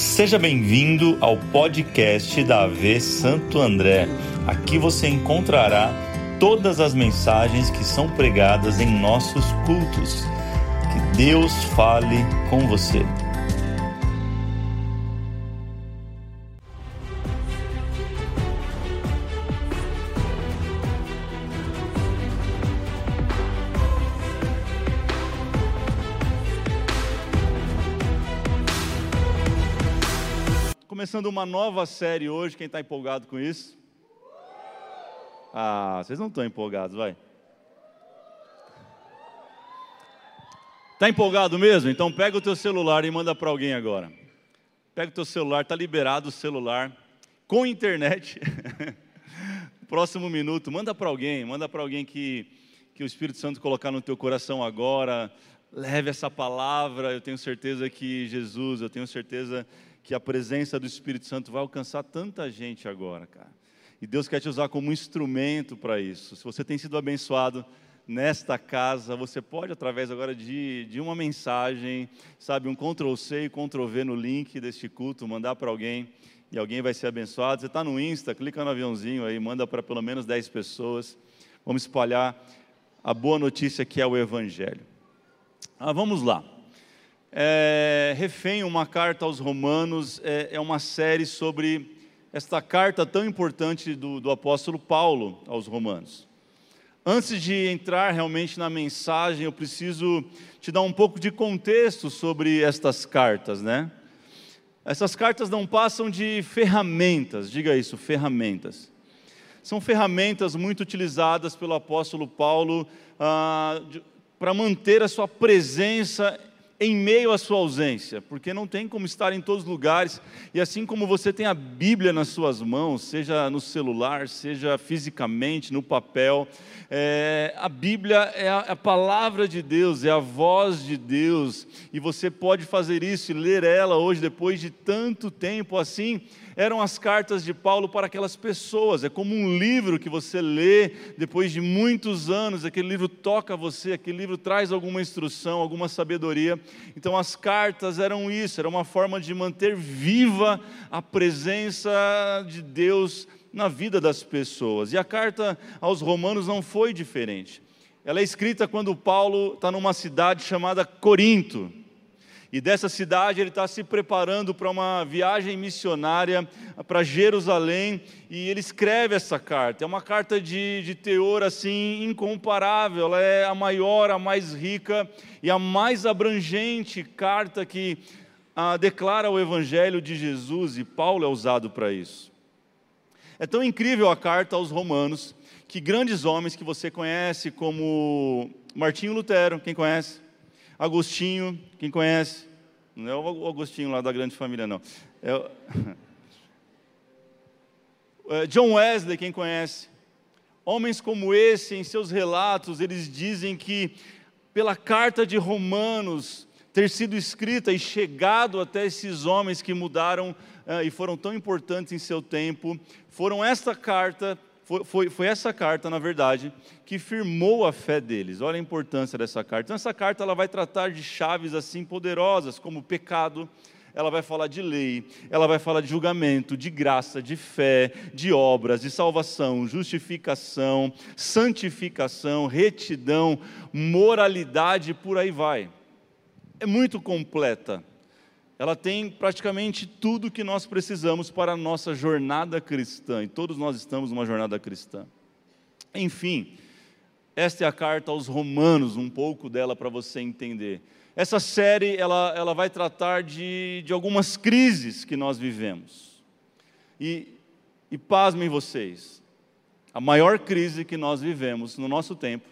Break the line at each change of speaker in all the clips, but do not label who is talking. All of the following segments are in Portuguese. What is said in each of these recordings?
Seja bem-vindo ao podcast da AV Santo André. Aqui você encontrará todas as mensagens que são pregadas em nossos cultos. Que Deus fale com você. Começando uma nova série hoje, quem está empolgado com isso? Ah, vocês não estão empolgados, vai. Está empolgado mesmo? Então pega o teu celular e manda para alguém agora. Pega o teu celular, está liberado o celular com internet. Próximo minuto, manda para alguém, manda para alguém que, que o Espírito Santo colocar no teu coração agora. Leve essa palavra, eu tenho certeza que Jesus, eu tenho certeza que a presença do Espírito Santo vai alcançar tanta gente agora, cara. E Deus quer te usar como instrumento para isso. Se você tem sido abençoado nesta casa, você pode, através agora de, de uma mensagem, sabe, um Ctrl-C e Ctrl-V no link deste culto, mandar para alguém e alguém vai ser abençoado. Você está no Insta, clica no aviãozinho aí, manda para pelo menos 10 pessoas. Vamos espalhar a boa notícia que é o Evangelho. Ah, vamos lá. É, Refém, uma carta aos Romanos, é, é, uma série sobre esta carta tão importante do, do apóstolo Paulo aos Romanos. Antes de entrar realmente na mensagem, eu preciso te dar um pouco de contexto sobre estas cartas, né? Essas cartas não passam de ferramentas, diga isso, ferramentas. São ferramentas muito utilizadas pelo apóstolo Paulo ah, para manter a sua presença em meio à sua ausência, porque não tem como estar em todos os lugares, e assim como você tem a Bíblia nas suas mãos, seja no celular, seja fisicamente, no papel, é, a Bíblia é a, a, palavra de Deus, é a voz de Deus, e você pode fazer isso e ler ela hoje, depois de tanto tempo assim, eram as cartas de Paulo para aquelas pessoas. É como um livro que você lê depois de muitos anos, aquele livro toca você, aquele livro traz alguma instrução, alguma sabedoria. Então as cartas eram isso, era uma forma de manter viva a presença de Deus na vida das pessoas. E a carta aos Romanos não foi diferente. Ela é escrita quando Paulo está numa cidade chamada Corinto. E dessa cidade ele está se preparando para uma viagem missionária para Jerusalém e ele escreve essa carta. É uma carta de, de teor assim incomparável, ela é a maior, a mais rica e a mais abrangente carta que ah, declara o Evangelho de Jesus e Paulo é usado para isso. É tão incrível a carta aos Romanos que grandes homens que você conhece, como Martinho Lutero, quem conhece? Agostinho, quem conhece? Não é o Agostinho lá da grande família, não. É o... É, John Wesley, quem conhece? Homens como esse, em seus relatos, eles dizem que pela carta de Romanos ter sido escrita e chegado até esses homens que mudaram uh, e foram tão importantes em seu tempo, foram esta carta foi, foi, foi, essa carta, na verdade, que firmou a fé deles. Olha a importância dessa carta. Então, essa carta ela vai tratar de chaves assim poderosas, como pecado, ela vai falar de lei, ela vai falar de julgamento, de graça, de fé, de obras, de salvação, justificação, santificação, retidão, moralidade, por aí vai. É muito completa ela tem praticamente tudo que nós precisamos para a nossa jornada cristã, e todos nós estamos numa jornada cristã. Enfim, esta é a carta aos Romanos, um pouco dela para você entender. Essa série ela, ela vai tratar de, de algumas crises que nós vivemos. E, e pasmem vocês, a maior crise que nós vivemos no nosso tempo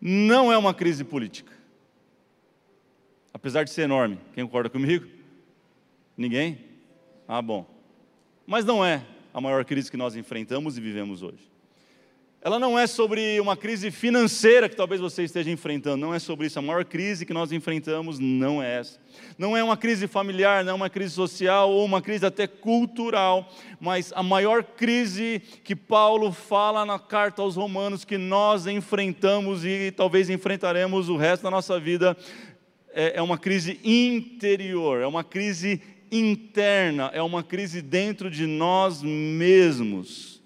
não é uma crise política. Apesar de ser enorme, quem concorda comigo? Ninguém? Ah, bom. Mas não é a maior crise que nós enfrentamos e vivemos hoje. Ela não é sobre uma crise financeira que talvez você esteja enfrentando, não é sobre isso. A maior crise que nós enfrentamos não é essa. Não é uma crise familiar, não é uma crise social ou uma crise até cultural, mas a maior crise que Paulo fala na carta aos Romanos que nós enfrentamos e talvez enfrentaremos o resto da nossa vida é, é uma crise interior, é uma crise interna, é uma crise dentro de nós mesmos.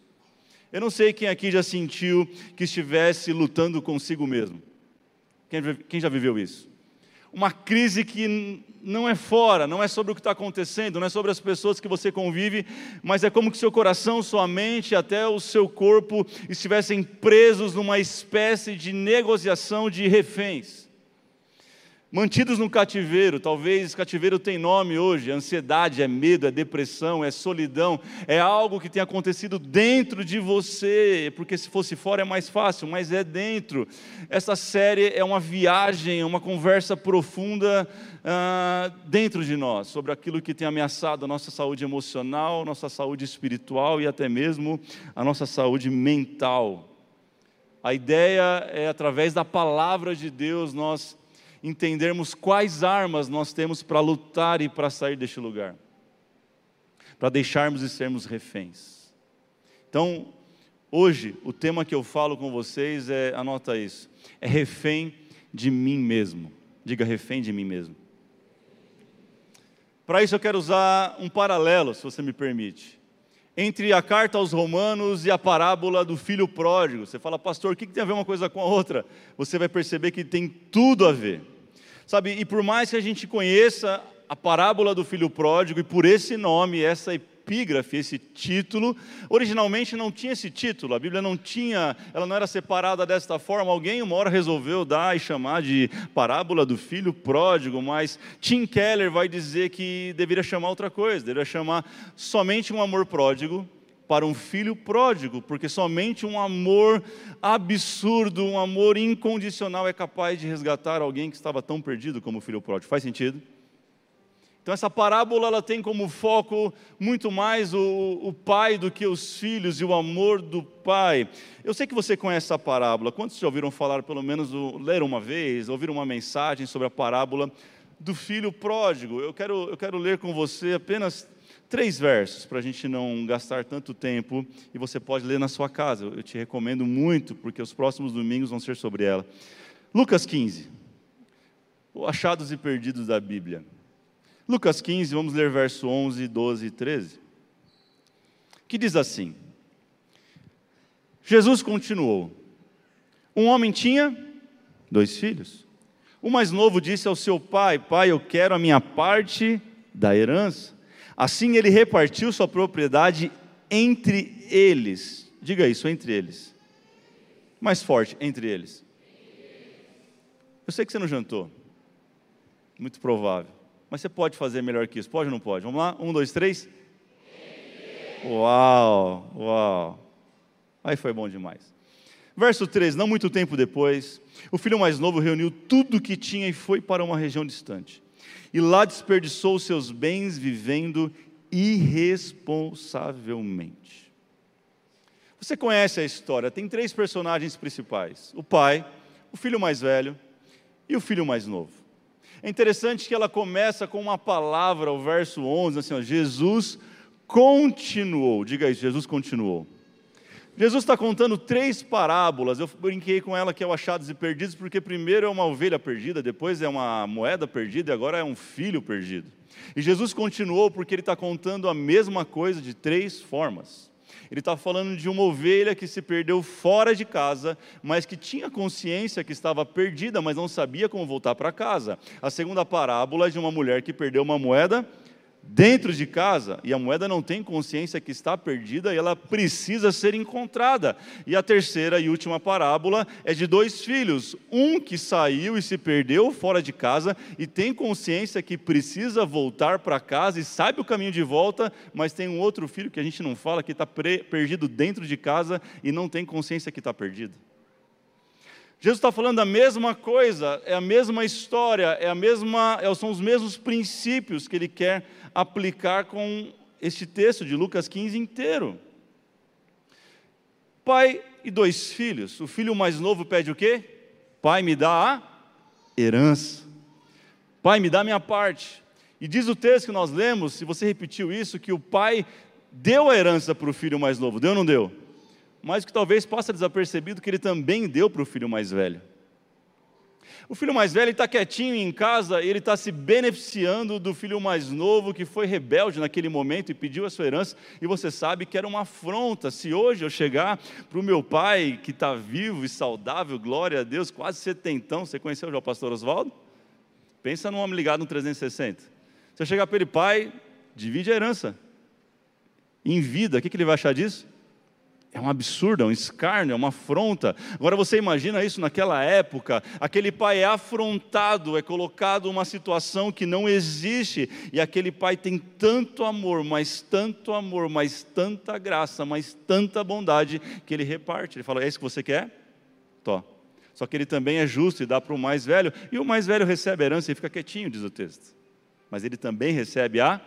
Eu não sei quem aqui já sentiu que estivesse lutando consigo mesmo. Quem, quem já viveu isso? Uma crise que não é fora, não é sobre o que está acontecendo, não é sobre as pessoas que você convive, mas é como que seu coração, sua mente, até o seu corpo estivessem presos numa espécie de negociação de reféns mantidos no cativeiro, talvez cativeiro tem nome hoje, ansiedade, é medo, é depressão, é solidão, é algo que tem acontecido dentro de você, porque se fosse fora é mais fácil, mas é dentro. Essa série é uma viagem, uma conversa profunda ah, dentro de nós, sobre aquilo que tem ameaçado a nossa saúde emocional, nossa saúde espiritual e até mesmo a nossa saúde mental. A ideia é, através da palavra de Deus, nós entendermos quais armas nós temos para lutar e para sair deste lugar, para deixarmos de sermos reféns. Então, hoje, o tema que eu falo com vocês é, anota isso, é refém de mim mesmo. Diga refém de mim mesmo. Para isso eu quero usar um paralelo, se você me permite, entre a carta aos Romanos e a parábola do filho pródigo. Você fala, pastor, o que tem a ver uma coisa com a outra? Você vai perceber que tem tudo a ver. Sabe, e por mais que a gente conheça a parábola do filho pródigo, e por esse nome, essa epígrafe, esse título, originalmente não tinha esse título, a Bíblia não tinha, ela não era separada desta forma, alguém uma hora resolveu dar e chamar de parábola do filho pródigo, mas Tim Keller vai dizer que deveria chamar outra coisa, deveria chamar somente um amor pródigo, para um filho pródigo, porque somente um amor absurdo, um amor incondicional é capaz de resgatar alguém que estava tão perdido como o filho pródigo. Faz sentido? Então essa parábola ela tem como foco muito mais o, o, pai do que os filhos e o amor do pai. Eu sei que você conhece essa parábola. Quantos já ouviram falar, pelo menos leram uma vez, ouviram uma mensagem sobre a parábola do filho pródigo? Eu quero, eu quero ler com você apenas três versos para a gente não gastar tanto tempo e você pode ler na sua casa. Eu te recomendo muito, porque os próximos domingos vão ser sobre ela. Lucas 15, o achados e perdidos da Bíblia. Lucas 15, vamos ler verso 11, 12 e 13. Que diz assim: Jesus continuou: Um homem tinha dois filhos. O mais novo disse ao seu pai: Pai, eu quero a minha parte da herança. Assim ele repartiu sua propriedade entre eles. Diga isso, entre eles. Mais forte, entre eles. Eu sei que você não jantou. Muito provável. Mas você pode fazer melhor que isso. Pode ou não pode? Vamos lá? Um, dois, três. Uau, uau. Aí foi bom demais. Verso 3: Não muito tempo depois, o filho mais novo reuniu tudo o que tinha e foi para uma região distante e lá desperdiçou seus bens vivendo irresponsavelmente. Você conhece a história, tem três personagens principais: o pai, o filho mais velho e o filho mais novo. É interessante que ela começa com uma palavra, o verso 11, assim, ó, Jesus continuou, diga isso, Jesus continuou. Jesus está contando três parábolas. Eu brinquei com ela que é o achados e perdidos, porque primeiro é uma ovelha perdida, depois é uma moeda perdida e agora é um filho perdido. E Jesus continuou porque ele está contando a mesma coisa de três formas. Ele está falando de uma ovelha que se perdeu fora de casa, mas que tinha consciência que estava perdida, mas não sabia como voltar para casa. A segunda parábola é de uma mulher que perdeu uma moeda dentro de casa e a moeda não tem consciência que está perdida e ela precisa ser encontrada. E a terceira e última parábola é de dois filhos, um que saiu e se perdeu fora de casa e tem consciência que precisa voltar para casa e sabe o caminho de volta, mas tem um outro filho que a gente não fala que está perdido dentro de casa e não tem consciência que está perdido. Jesus está falando a mesma coisa, é a mesma história, é a mesma, é, são os mesmos princípios que ele quer aplicar com este texto de Lucas 15 inteiro. Pai e dois filhos. O filho mais novo pede o quê? Pai, me dá a herança. Pai, me dá a minha parte. E diz o texto que nós lemos, se você repetiu isso, que o pai deu a herança para o filho mais novo. Deu ou não deu? Mas que talvez passe desapercebido que ele também deu para o filho mais velho. O filho mais velho está quietinho em casa, ele está se beneficiando do filho mais novo que foi rebelde naquele momento e pediu a sua herança, e você sabe que era uma afronta. Se hoje eu chegar para o meu pai, que está vivo e saudável, glória a Deus, quase setentão, você conheceu já o pastor Oswaldo? Pensa num homem ligado no 360. Se eu chegar para ele, pai, divide a herança. Em vida, o que, que ele vai achar disso? É um absurdo, é um escárnio, é uma afronta. Agora você imagina isso naquela época, aquele pai é afrontado, é colocado numa situação que não existe, e aquele pai tem tanto amor, mas tanto amor, mas tanta graça, mas tanta bondade, que ele reparte. Ele fala: É isso que você quer? Tó. Só que ele também é justo e dá para o mais velho, e o mais velho recebe a herança e fica quietinho, diz o texto. Mas ele também recebe a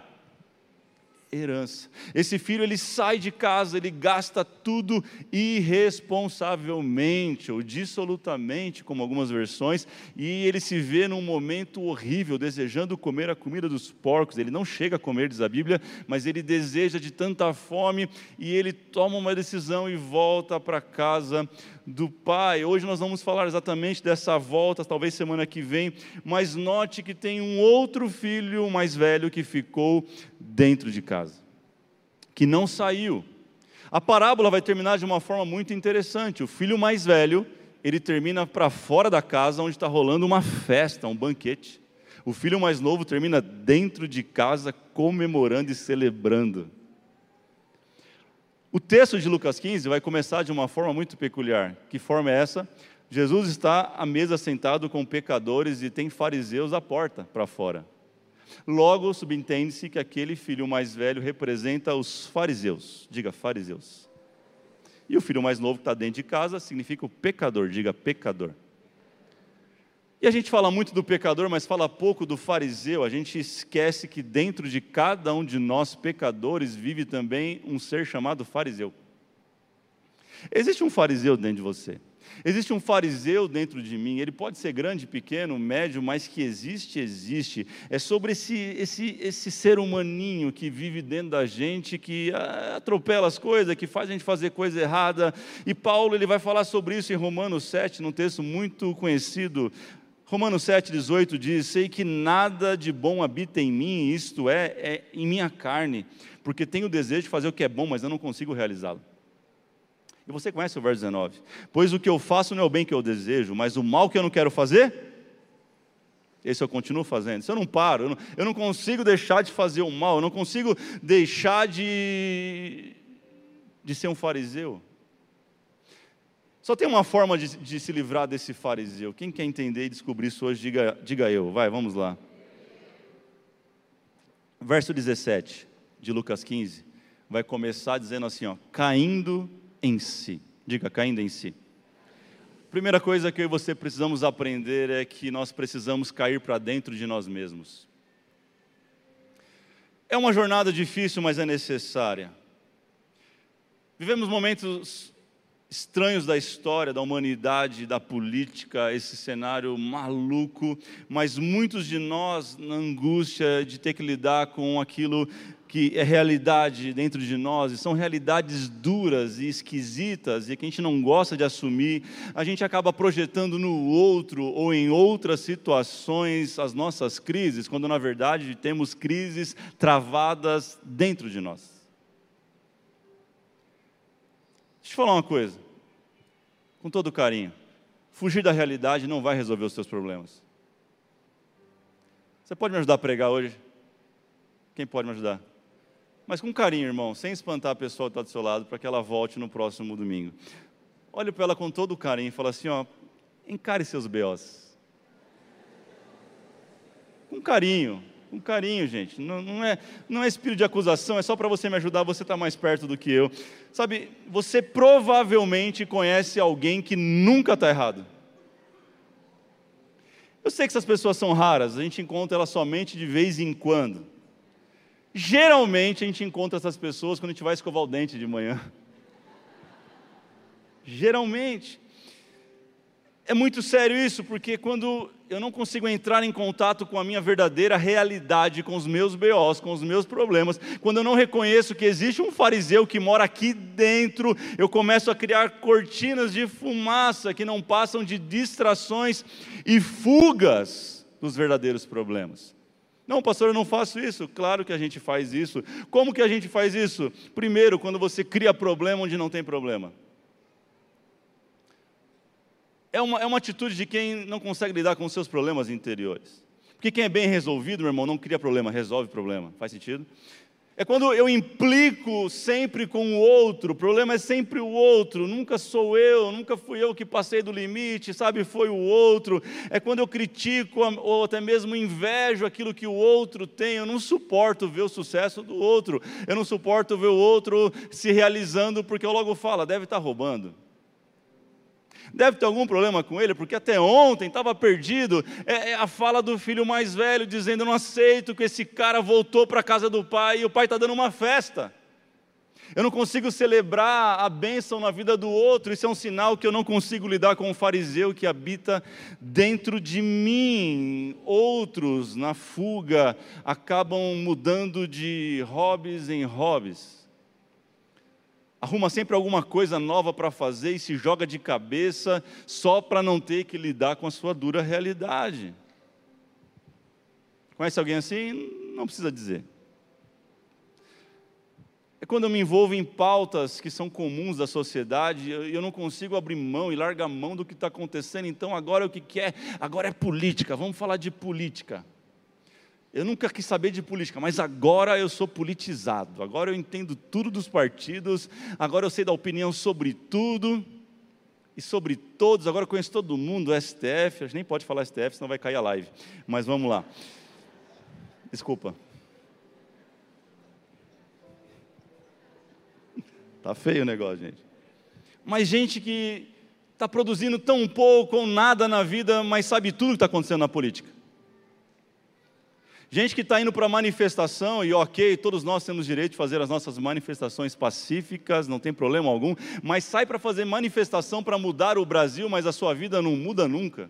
herança. Esse filho ele sai de casa, ele gasta tudo irresponsavelmente ou dissolutamente, como algumas versões, e ele se vê num momento horrível, desejando comer a comida dos porcos. Ele não chega a comer, diz a Bíblia, mas ele deseja de tanta fome e ele toma uma decisão e volta para casa do pai. Hoje nós vamos falar exatamente dessa volta, talvez semana que vem, mas note que tem um outro filho mais velho que ficou dentro de casa, que não saiu. A parábola vai terminar de uma forma muito interessante. O filho mais velho, ele termina para fora da casa, onde está rolando uma festa, um banquete. O filho mais novo termina dentro de casa, comemorando e celebrando. O texto de Lucas 15 vai começar de uma forma muito peculiar. Que forma é essa? Jesus está à mesa sentado com pecadores e tem fariseus à porta para fora. Logo, subentende-se que aquele filho mais velho representa os fariseus. Diga, fariseus. E o filho mais novo que está dentro de casa significa o pecador. Diga, pecador. E a gente fala muito do pecador, mas fala pouco do fariseu. A gente esquece que dentro de cada um de nós pecadores vive também um ser chamado fariseu. Existe um fariseu dentro de você. Existe um fariseu dentro de mim, ele pode ser grande, pequeno, médio, mas que existe, existe. É sobre esse, esse, esse ser humaninho que vive dentro da gente, que ah, atropela as coisas, que faz a gente fazer coisa errada. E Paulo ele vai falar sobre isso em Romanos 7, num texto muito conhecido. Romanos 7,18 diz: Sei que nada de bom habita em mim, isto é, é em minha carne, porque tenho o desejo de fazer o que é bom, mas eu não consigo realizá-lo. E você conhece o verso 19: Pois o que eu faço não é o bem que eu desejo, mas o mal que eu não quero fazer, esse eu continuo fazendo. Se eu não paro, eu não, eu não consigo deixar de fazer o mal, eu não consigo deixar de, de ser um fariseu. Só tem uma forma de, de, se livrar desse fariseu. Quem quer entender e descobrir isso hoje, diga, diga eu. Vai, vamos lá. Verso 17 de Lucas 15 vai começar dizendo assim: ó, caindo em si. Diga, caindo em si. Primeira coisa que eu e você precisamos aprender é que nós precisamos cair para dentro de nós mesmos. É uma jornada difícil, mas é necessária. Vivemos momentos estranhos da história, da humanidade, da política, esse cenário maluco, mas muitos de nós na angústia de ter que lidar com aquilo que é realidade dentro de nós, e são realidades duras e esquisitas, e que a gente não gosta de assumir, a gente acaba projetando no outro ou em outras situações as nossas crises, quando na verdade temos crises travadas dentro de nós. Deixa eu falar uma coisa, com todo carinho: fugir da realidade não vai resolver os seus problemas. Você pode me ajudar a pregar hoje? Quem pode me ajudar? Mas com carinho, irmão, sem espantar a pessoa que está do seu lado, para que ela volte no próximo domingo. Olhe para ela com todo carinho e fala assim: ó, encare seus B.O.s. Com carinho, com carinho, gente. Não, não, é, não é espírito de acusação, é só para você me ajudar, você está mais perto do que eu. Sabe, você provavelmente conhece alguém que nunca está errado. Eu sei que essas pessoas são raras, a gente encontra elas somente de vez em quando. Geralmente a gente encontra essas pessoas quando a gente vai escovar o dente de manhã. Geralmente. É muito sério isso, porque quando eu não consigo entrar em contato com a minha verdadeira realidade, com os meus BOs, com os meus problemas, quando eu não reconheço que existe um fariseu que mora aqui dentro, eu começo a criar cortinas de fumaça que não passam de distrações e fugas dos verdadeiros problemas. Não, pastor, eu não faço isso. Claro que a gente faz isso. Como que a gente faz isso? Primeiro, quando você cria problema onde não tem problema é uma, é uma atitude de quem não consegue lidar com os seus problemas interiores. Porque quem é bem resolvido, meu irmão, não cria problema, resolve problema. Faz sentido? É quando eu implico sempre com o outro, o problema é sempre o outro, nunca sou eu, nunca fui eu que passei do limite, sabe, foi o outro. É quando eu critico ou até mesmo invejo aquilo que o outro tem, eu não suporto ver o sucesso do outro, eu não suporto ver o outro se realizando, porque eu logo falo, deve estar roubando. Deve ter algum problema com ele, porque até ontem estava perdido. É, é, a fala do filho mais velho dizendo: Eu não aceito que esse cara voltou para a casa do pai e o pai está dando uma festa. Eu não consigo celebrar a bênção na vida do outro, isso é um sinal que eu não consigo lidar com o fariseu que habita dentro de mim. Outros, na fuga, acabam mudando de hobbies em hobbies arruma sempre alguma coisa nova para fazer e se joga de cabeça só para não ter que lidar com a sua dura realidade. Conhece alguém assim? Não precisa dizer. É quando eu me envolvo em pautas que são comuns da sociedade, e eu não consigo abrir mão e largar mão do que está acontecendo, então agora o que quer? Agora é política, vamos falar de política. Eu nunca quis saber de política, mas agora eu sou politizado. Agora eu entendo tudo dos partidos. Agora eu sei da opinião sobre tudo e sobre todos. Agora eu conheço todo mundo, STF. A gente nem pode falar STF, senão vai cair a live. Mas vamos lá. Desculpa. Tá feio o negócio, gente. Mas gente que está produzindo tão pouco ou nada na vida, mas sabe tudo que está acontecendo na política. Gente que está indo para manifestação, e ok, todos nós temos direito de fazer as nossas manifestações pacíficas, não tem problema algum, mas sai para fazer manifestação para mudar o Brasil, mas a sua vida não muda nunca.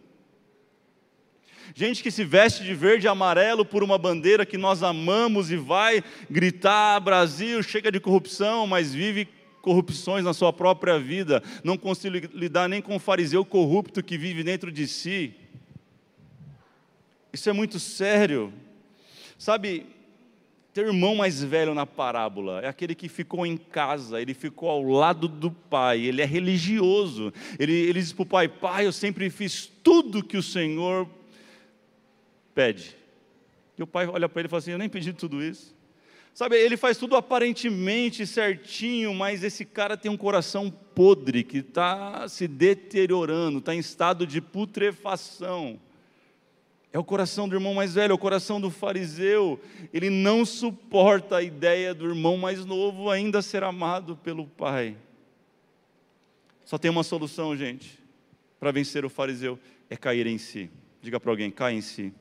Gente que se veste de verde e amarelo por uma bandeira que nós amamos e vai gritar: Brasil, chega de corrupção, mas vive corrupções na sua própria vida, não consegue lidar nem com o fariseu corrupto que vive dentro de si. Isso é muito sério. Sabe, ter irmão mais velho na parábola é aquele que ficou em casa, ele ficou ao lado do pai, ele é religioso. Ele, ele diz para o pai: Pai, eu sempre fiz tudo que o Senhor pede. E o pai olha para ele e fala assim: Eu nem pedi tudo isso. Sabe, ele faz tudo aparentemente certinho, mas esse cara tem um coração podre, que está se deteriorando, está em estado de putrefação. É o coração do irmão mais velho, é o coração do fariseu. Ele não suporta a ideia do irmão mais novo ainda ser amado pelo pai. Só tem uma solução, gente, para vencer o fariseu: é cair em si. Diga para alguém: cai em si.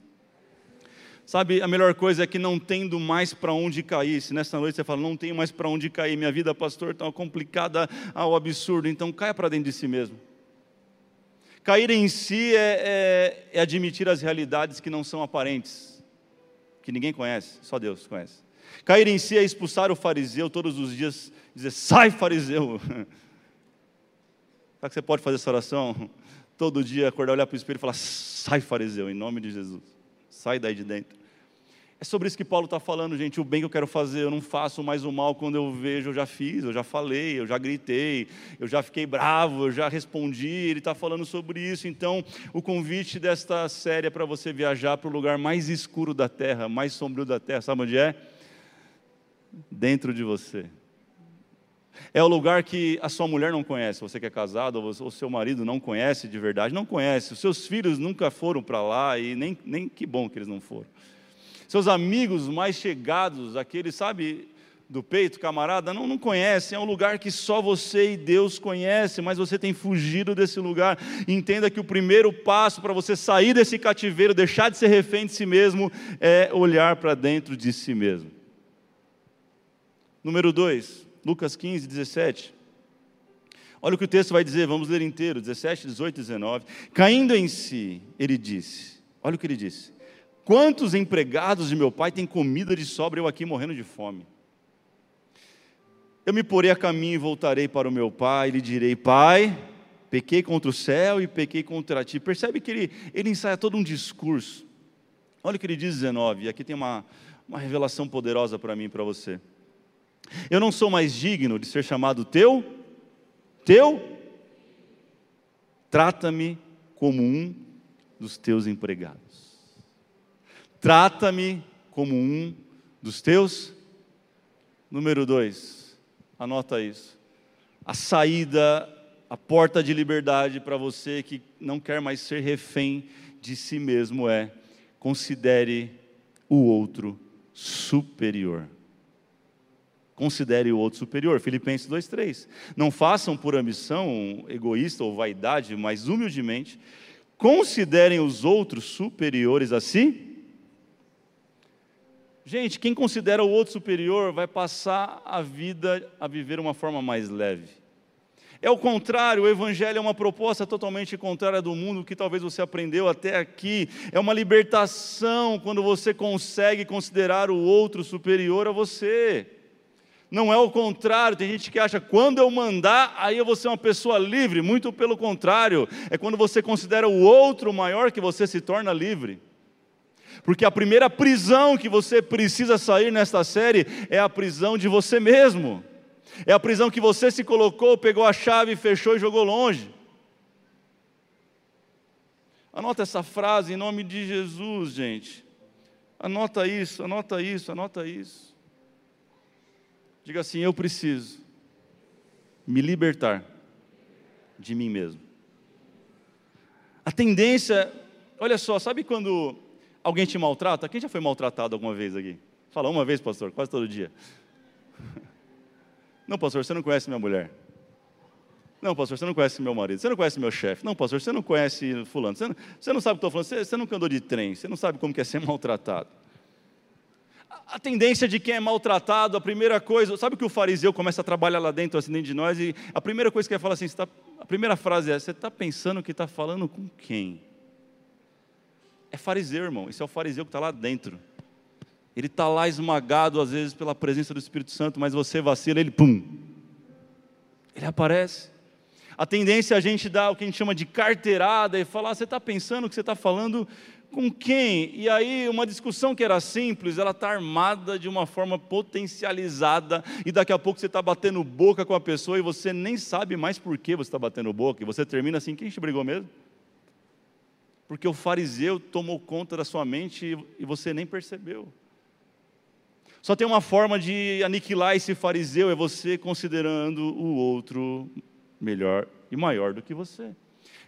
Sabe, a melhor coisa é que não tendo mais para onde cair. Se nessa noite você fala, não tenho mais para onde cair, minha vida, pastor, está complicada ao absurdo, então caia para dentro de si mesmo. Cair em si é, é, é admitir as realidades que não são aparentes, que ninguém conhece, só Deus conhece. Cair em si é expulsar o fariseu todos os dias, dizer, sai fariseu. Será que você pode fazer essa oração? Todo dia acordar, olhar para o espelho e falar, sai fariseu, em nome de Jesus. Sai daí de dentro. É sobre isso que Paulo está falando, gente. O bem que eu quero fazer, eu não faço mais o mal quando eu vejo, eu já fiz, eu já falei, eu já gritei, eu já fiquei bravo, eu já respondi. Ele está falando sobre isso. Então, o convite desta série é para você viajar para o lugar mais escuro da terra, mais sombrio da terra. Sabe onde é? Dentro de você. É o lugar que a sua mulher não conhece, você que é casado, ou o seu marido não conhece de verdade, não conhece. Os seus filhos nunca foram para lá e nem, nem que bom que eles não foram seus amigos mais chegados, aqueles, sabe, do peito, camarada, não, não conhecem, é um lugar que só você e Deus conhecem, mas você tem fugido desse lugar. Entenda que o primeiro passo para você sair desse cativeiro, deixar de ser refém de si mesmo, é olhar para dentro de si mesmo. Número 2, Lucas 15, 17. Olha o que o texto vai dizer, vamos ler inteiro, 17, 18, 19. Caindo em si, ele disse: Olha o que ele disse. Quantos empregados de meu pai têm comida de sobra, eu aqui morrendo de fome? Eu me porei a caminho e voltarei para o meu pai, e lhe direi: Pai, pequei contra o céu e pequei contra ti. Percebe que ele, ele ensaia todo um discurso. Olha o que ele diz 19, e aqui tem uma, uma revelação poderosa para mim e para você. Eu não sou mais digno de ser chamado teu, teu, trata-me como um dos teus empregados. Trata-me como um dos teus. Número dois, anota isso. A saída a porta de liberdade para você que não quer mais ser refém de si mesmo é: considere o outro superior. Considere o outro superior. Filipenses 2,3. Não façam por ambição egoísta ou vaidade, mas humildemente considerem os outros superiores a si. Gente, quem considera o outro superior vai passar a vida a viver uma forma mais leve é o contrário, o Evangelho é uma proposta totalmente contrária do mundo que talvez você aprendeu até aqui. É uma libertação quando você consegue considerar o outro superior a você. Não é o contrário, tem gente que acha, quando eu mandar, aí eu vou ser uma pessoa livre. Muito pelo contrário, é quando você considera o outro maior que você se torna livre. Porque a primeira prisão que você precisa sair nesta série é a prisão de você mesmo. É a prisão que você se colocou, pegou a chave, fechou e jogou longe. Anota essa frase em nome de Jesus, gente. Anota isso, anota isso, anota isso. Diga assim: eu preciso me libertar de mim mesmo. A tendência, olha só, sabe quando alguém te maltrata? Quem já foi maltratado alguma vez aqui? Fala uma vez, pastor, quase todo dia. Não, pastor, você não conhece minha mulher. Não, pastor, você não conhece meu marido. Você não conhece meu chefe. Não, pastor, você não conhece fulano. Você não, você não sabe o que estou falando. Você, você nunca andou de trem. Você não sabe como é ser maltratado. A, a tendência de quem é maltratado, a primeira coisa, sabe que o fariseu começa a trabalhar lá dentro, assim dentro de nós, e a primeira coisa que ele fala assim, tá, a primeira frase é: você está pensando que está falando com quem? É fariseu, irmão. Esse é o fariseu que está lá dentro. Ele está lá esmagado, às vezes, pela presença do Espírito Santo, mas você vacila, ele pum. Ele aparece. A tendência é a gente dar o que a gente chama de carteirada e falar: você está pensando que você está falando com quem? E aí, uma discussão que era simples, ela está armada de uma forma potencializada, e daqui a pouco você está batendo boca com a pessoa e você nem sabe mais por que você está batendo boca, e você termina assim: quem te brigou mesmo? Porque o fariseu tomou conta da sua mente e você nem percebeu. Só tem uma forma de aniquilar esse fariseu, é você considerando o outro melhor e maior do que você.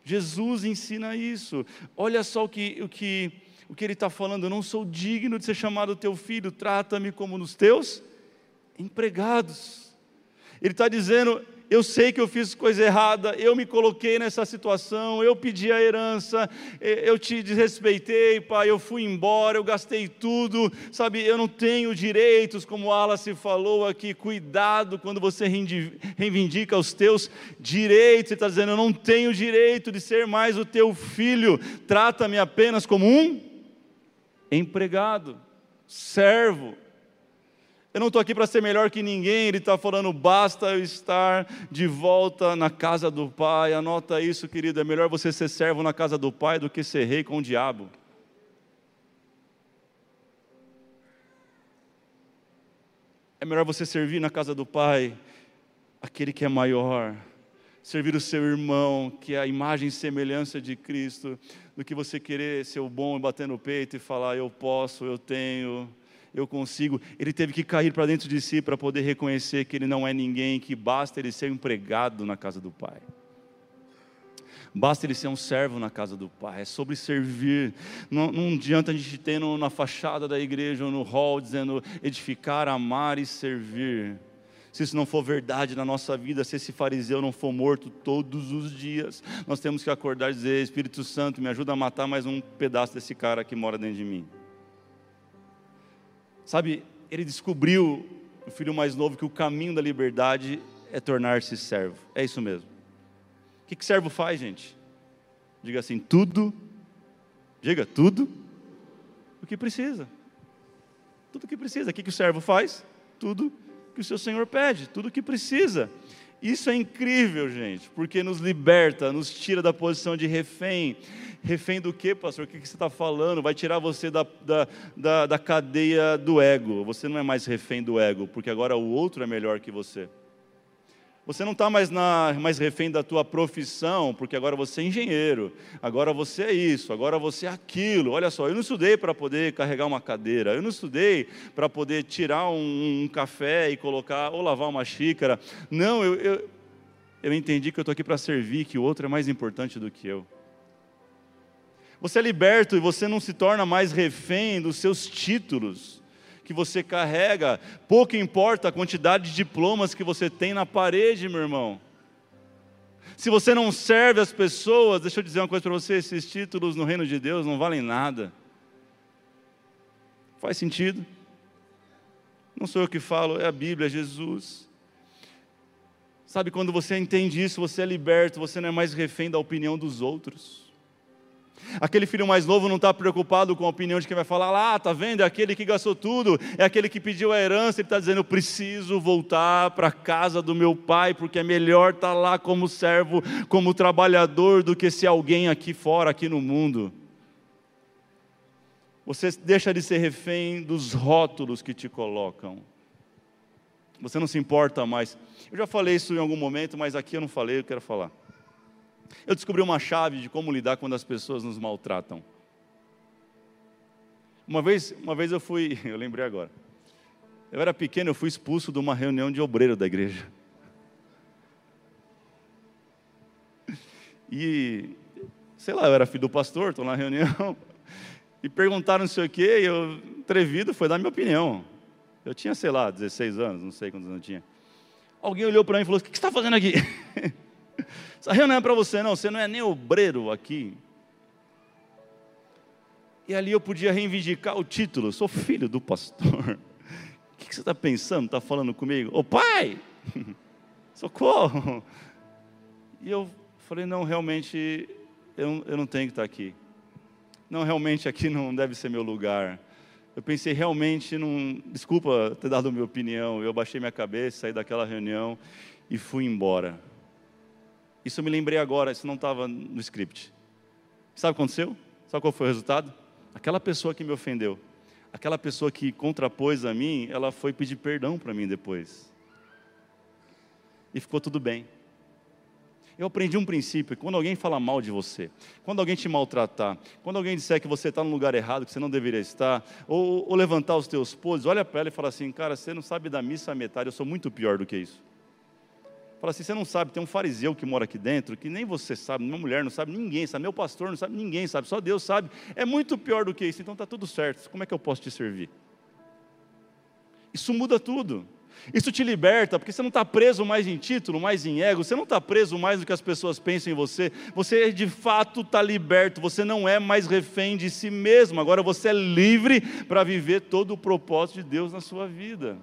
Jesus ensina isso. Olha só o que, o que, o que ele está falando. Eu não sou digno de ser chamado teu filho, trata-me como nos teus empregados. Ele está dizendo: eu sei que eu fiz coisa errada, eu me coloquei nessa situação, eu pedi a herança, eu te desrespeitei, pai, eu fui embora, eu gastei tudo, sabe, eu não tenho direitos, como Alice falou aqui, cuidado quando você reivindica os teus direitos, Ele está dizendo, eu não tenho direito de ser mais o teu filho, trata-me apenas como um empregado, servo, eu não estou aqui para ser melhor que ninguém, ele está falando, basta eu estar de volta na casa do Pai. Anota isso, querido, é melhor você ser servo na casa do Pai do que ser rei com o diabo. É melhor você servir na casa do Pai, aquele que é maior, servir o seu irmão, que é a imagem e semelhança de Cristo, do que você querer ser o bom e bater no peito e falar, eu posso, eu tenho eu consigo. Ele teve que cair para dentro de si para poder reconhecer que ele não é ninguém, que basta ele ser empregado na casa do Pai. Basta ele ser um servo na casa do Pai, é sobre servir. Não, não adianta a gente ter no, na fachada da igreja ou no hall dizendo edificar, amar e servir. Se isso não for verdade na nossa vida, se esse fariseu não for morto todos os dias, nós temos que acordar e dizer: Espírito Santo, me ajuda a matar mais um pedaço desse cara que mora dentro de mim. Sabe, ele descobriu, o filho mais novo, que o caminho da liberdade é tornar-se servo. É isso mesmo. que, que servo faz, gente? Diga assim: tudo, diga tudo o que precisa. Tudo o que precisa. O que, que o servo faz? Tudo que o seu Senhor pede, tudo o que precisa. Isso é incrível, gente, porque nos liberta, nos tira da posição de refém. Refém do que, pastor? O que você está falando? Vai tirar você da, da, da, da cadeia do ego. Você não é mais refém do ego, porque agora o outro é melhor que você. Você não está mais, mais refém da tua profissão, porque agora você é engenheiro, agora você é isso, agora você é aquilo. Olha só, eu não estudei para poder carregar uma cadeira, eu não estudei para poder tirar um, um, café e colocar, ou lavar uma xícara. Não, eu, eu, eu entendi que eu estou aqui para servir, que o outro é mais importante do que eu. Você é liberto e você não se torna mais refém dos seus títulos que você carrega, pouco importa a quantidade de diplomas que você tem na parede, meu irmão. Se você não serve as pessoas, deixa eu dizer uma coisa para você: esses títulos no reino de Deus não valem nada. Faz sentido? Não sou eu que falo, é a Bíblia, é Jesus. Sabe, quando você entende isso, você é liberto, você não é mais refém da opinião dos outros. Aquele filho mais novo não está preocupado com a opinião de quem vai falar lá, tá vendo? É aquele que gastou tudo, é aquele que pediu a herança. Ele está dizendo: eu preciso voltar para a casa do meu pai, porque é melhor estar tá lá como servo, como trabalhador, do que ser alguém aqui fora, aqui no mundo. Você deixa de ser refém dos rótulos que te colocam. Você não se importa mais. Eu já falei isso em algum momento, mas aqui eu não falei, eu quero falar. Eu descobri uma chave de como lidar quando as pessoas nos maltratam. Uma vez, uma vez eu fui, eu lembrei agora. Eu era pequeno, eu fui expulso de uma reunião de obreiro da igreja. E, sei lá, eu era filho do pastor, estou na reunião, e perguntaram não sei o quê, e eu, atrevido, foi dar minha opinião. Eu tinha, sei lá, 16 anos, não sei quantos anos eu tinha. Alguém olhou para mim e falou: O que você está fazendo aqui? Essa reunião não é para você, não. Você não é nem obreiro aqui. E ali eu podia reivindicar o título: sou filho do pastor. O que você está pensando? Está falando comigo? Ô pai, socorro. E eu falei: não, realmente, eu, eu não tenho que estar aqui. Não, realmente aqui não deve ser meu lugar. Eu pensei, realmente, não, desculpa ter dado a minha opinião. Eu baixei minha cabeça, saí daquela reunião e fui embora. Isso eu me lembrei agora, isso não estava no script. Sabe o que aconteceu? Sabe qual foi o resultado? Aquela pessoa que me ofendeu, aquela pessoa que contrapôs a mim, ela foi pedir perdão para mim depois. E ficou tudo bem. Eu aprendi um princípio: quando alguém fala mal de você, quando alguém te maltratar, quando alguém disser que você está no lugar errado, que você não deveria estar, ou, ou levantar os teus poses, olha para ela e fala assim: cara, você não sabe da missa a metade, eu sou muito pior do que isso. Fala assim: você não sabe, tem um fariseu que mora aqui dentro, que nem você sabe, minha mulher não sabe, ninguém sabe, meu pastor não sabe, ninguém sabe, só Deus sabe. É muito pior do que isso, então está tudo certo. Como é que eu posso te servir? Isso muda tudo. Isso te liberta, porque você não está preso mais em título, mais em ego, você não está preso mais do que as pessoas pensam em você, você de fato está liberto, você não é mais refém de si mesmo, agora você é livre para viver todo o propósito de Deus na sua vida.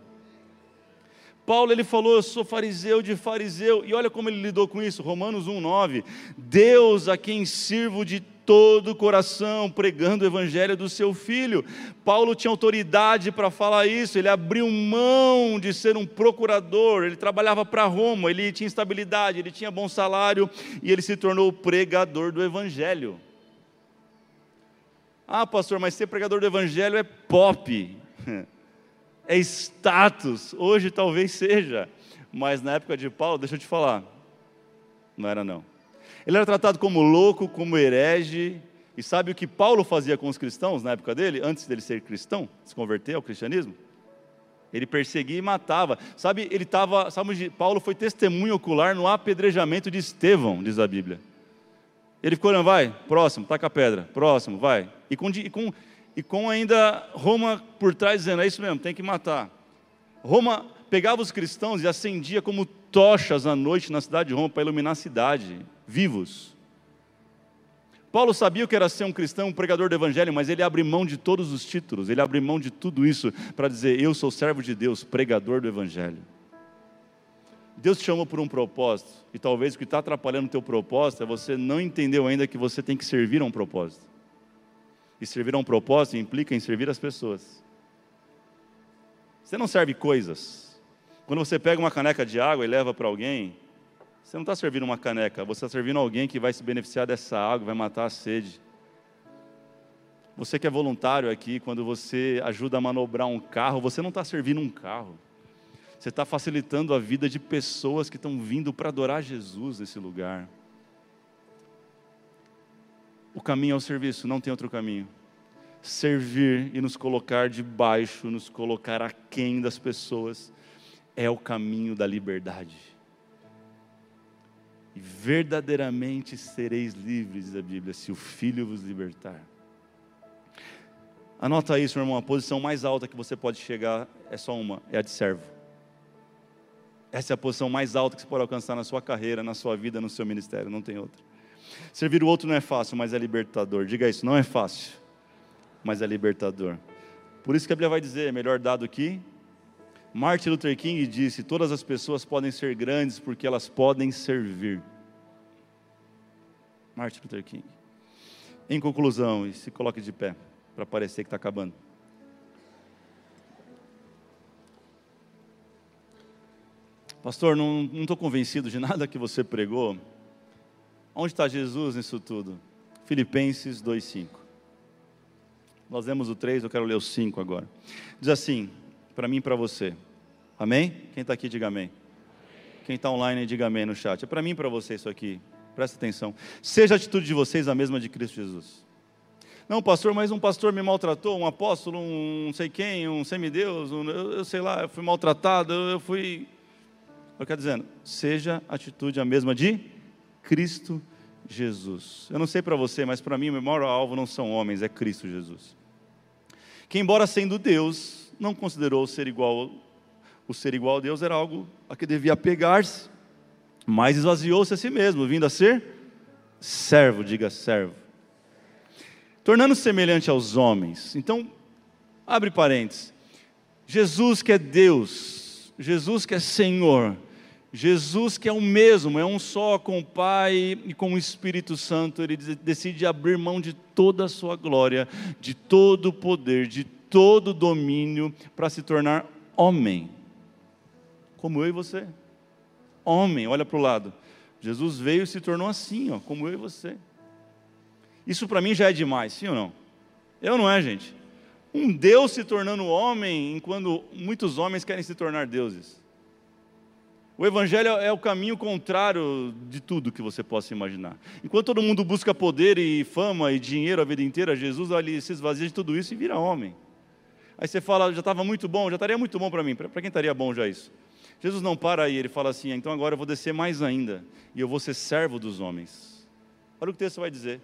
Paulo ele falou, eu sou fariseu de fariseu, e olha como ele lidou com isso, Romanos 1:9. Deus a quem sirvo de todo o coração, pregando o evangelho do seu filho. Paulo tinha autoridade para falar isso, ele abriu mão de ser um procurador, ele trabalhava para Roma, ele tinha estabilidade, ele tinha bom salário e ele se tornou pregador do evangelho. Ah, pastor, mas ser pregador do evangelho é pop. é status. Hoje talvez seja, mas na época de Paulo, deixa eu te falar, não era não. Ele era tratado como louco, como herege. E sabe o que Paulo fazia com os cristãos na época dele, antes dele ser cristão, se converter ao cristianismo? Ele perseguia e matava. Sabe, ele estava, sabe, Paulo foi testemunho ocular no apedrejamento de Estevão, diz a Bíblia. Ele ficou olhando, vai, próximo, taca a pedra, próximo, vai. E com, e com e com ainda Roma por trás dizendo: é isso mesmo, tem que matar. Roma pegava os cristãos e acendia como tochas à noite na cidade de Roma para iluminar a cidade, vivos. Paulo sabia o que era ser um cristão, um pregador do evangelho, mas ele abre mão de todos os títulos, ele abre mão de tudo isso para dizer: Eu sou servo de Deus, pregador do evangelho. Deus te chamou por um propósito, e talvez o que está atrapalhando o teu propósito é você não entendeu ainda que você tem que servir a um propósito. E servir a um propósito implica em servir as pessoas. Você não serve coisas. Quando você pega uma caneca de água e leva para alguém, você não está servindo uma caneca, você está servindo alguém que vai se beneficiar dessa água, vai matar a sede. Você que é voluntário aqui, quando você ajuda a manobrar um carro, você não está servindo um carro. Você está facilitando a vida de pessoas que estão vindo para adorar Jesus nesse lugar. O caminho é o serviço, não tem outro caminho. Servir e nos colocar debaixo, nos colocar aquém das pessoas, é o caminho da liberdade. E verdadeiramente sereis livres, diz a Bíblia, se o Filho vos libertar. Anota isso, meu irmão, a posição mais alta que você pode chegar é só uma, é a de servo. Essa é a posição mais alta que você pode alcançar na sua carreira, na sua vida, no seu ministério, não tem outra. Servir o outro não é fácil, mas é libertador. Diga isso, não é fácil, mas é libertador. Por isso que a Bíblia vai dizer, melhor dado que Martin Luther King disse: todas as pessoas podem ser grandes porque elas podem servir. Martin Luther King. Em conclusão, e se coloque de pé para parecer que está acabando. Pastor, não estou convencido de nada que você pregou. Onde está Jesus nisso tudo? Filipenses 2,5. Nós lemos o 3, eu quero ler o 5 agora. Diz assim, para mim e para você. Amém? Quem está aqui, diga amém. Quem está online, diga amém no chat. É para mim e para você isso aqui. Presta atenção. Seja a atitude de vocês a mesma de Cristo Jesus não, pastor, mas um pastor me maltratou, um apóstolo, um não sei quem, um semideus, um, eu, eu sei lá, eu fui maltratado, eu, eu fui. Eu quero dizendo, seja a atitude a mesma de Cristo Jesus. Eu não sei para você, mas para mim o maior alvo não são homens, é Cristo Jesus. Que embora sendo Deus, não considerou ser igual, o ser igual a Deus era algo a que devia pegar-se, mas esvaziou-se a si mesmo, vindo a ser servo, diga servo tornando-se semelhante aos homens. Então, abre parênteses. Jesus que é Deus, Jesus que é Senhor, Jesus que é o mesmo, é um só com o Pai e com o Espírito Santo, ele decide abrir mão de toda a sua glória, de todo o poder, de todo o domínio para se tornar homem. Como eu e você. Homem, olha para o lado. Jesus veio e se tornou assim, ó, como eu e você. Isso para mim já é demais, sim ou não? Eu não é, gente. Um Deus se tornando homem, enquanto muitos homens querem se tornar deuses. O Evangelho é o caminho contrário de tudo que você possa imaginar. Enquanto todo mundo busca poder e fama e dinheiro a vida inteira, Jesus ali se esvazia de tudo isso e vira homem. Aí você fala, já estava muito bom, já estaria muito bom para mim. Para quem estaria bom já isso? Jesus não para aí, ele fala assim: então agora eu vou descer mais ainda e eu vou ser servo dos homens. Olha o que o texto vai dizer.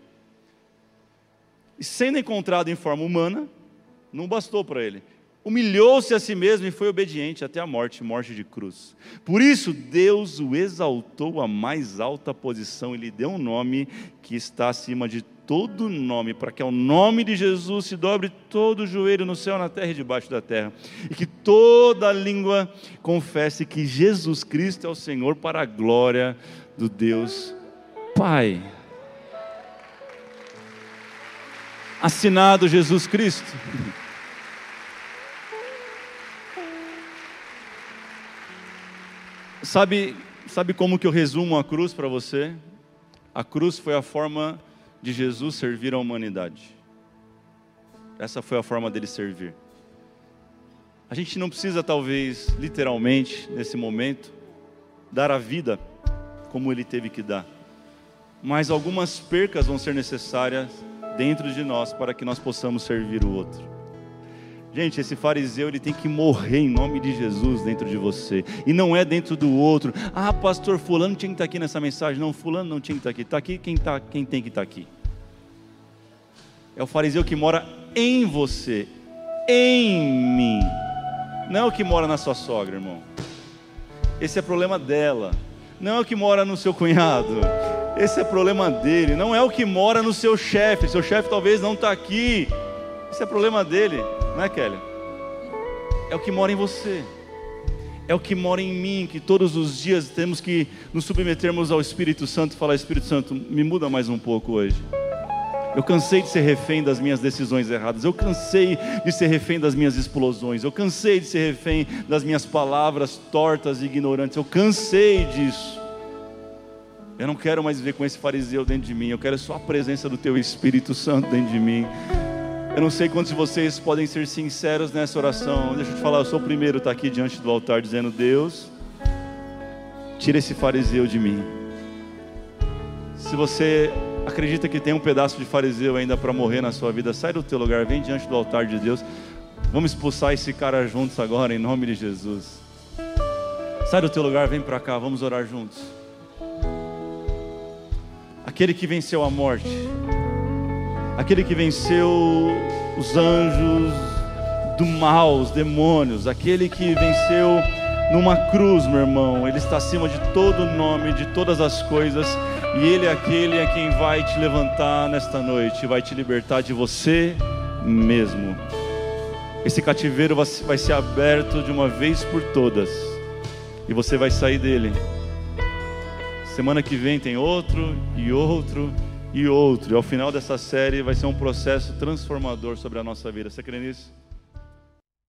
E sendo encontrado em forma humana, não bastou para ele. Humilhou-se a si mesmo e foi obediente até a morte morte de cruz. Por isso, Deus o exaltou à mais alta posição e lhe deu um nome que está acima de todo nome, para que ao nome de Jesus se dobre todo o joelho no céu, na terra e debaixo da terra, e que toda língua confesse que Jesus Cristo é o Senhor para a glória do Deus Pai. assinado Jesus Cristo. Sabe, sabe como que eu resumo a cruz para você? A cruz foi a forma de Jesus servir a humanidade. Essa foi a forma dele servir. A gente não precisa, talvez, literalmente, nesse momento, dar a vida como ele teve que dar. Mas algumas percas vão ser necessárias dentro de nós para que nós possamos servir o outro. Gente, esse fariseu ele tem que morrer em nome de Jesus dentro de você e não é dentro do outro. Ah, pastor, fulano tinha que estar aqui nessa mensagem. Não, fulano não tinha que estar aqui. Está aqui quem, tá, quem tem que estar aqui. É o fariseu que mora em você, em mim. Não é o que mora na sua sogra, irmão. Esse é problema dela. Não é o que mora no seu cunhado. Esse é problema dele, não é o que mora no seu chefe. Seu chefe talvez não está aqui. Esse é problema dele, não é, Kelly? É o que mora em você. é o que mora em mim, que todos os dias temos que nos submetermos ao Espírito Santo e falar: Espírito Santo, me muda mais um pouco hoje. Eu cansei de ser refém das minhas decisões erradas. Eu cansei de ser refém das minhas explosões. Eu cansei de ser refém das minhas palavras tortas e ignorantes. Eu cansei disso. Eu não quero mais viver com esse fariseu dentro de mim. Eu quero só a presença do Teu Espírito Santo dentro de mim. Eu não sei quantos de vocês podem ser sinceros nessa oração. Deixa eu te falar, eu sou o primeiro a estar aqui diante do altar dizendo: Deus, tira esse fariseu de mim. Se você acredita que tem um pedaço de fariseu ainda para morrer na sua vida, sai do teu lugar, vem diante do altar de Deus. Vamos expulsar esse cara juntos agora, em nome de Jesus. Sai do teu lugar, vem para cá, vamos orar juntos aquele que venceu a morte, aquele que venceu os anjos do mal, os demônios, aquele que venceu numa cruz, meu irmão, ele está acima de todo nome, de todas as coisas, e ele é aquele a quem vai te levantar nesta noite, vai te libertar de você mesmo. Esse cativeiro vai ser aberto de uma vez por todas, e você vai sair dele. Semana que vem tem outro e outro e outro. E ao final dessa série vai ser um processo transformador sobre a nossa vida. Você crê nisso?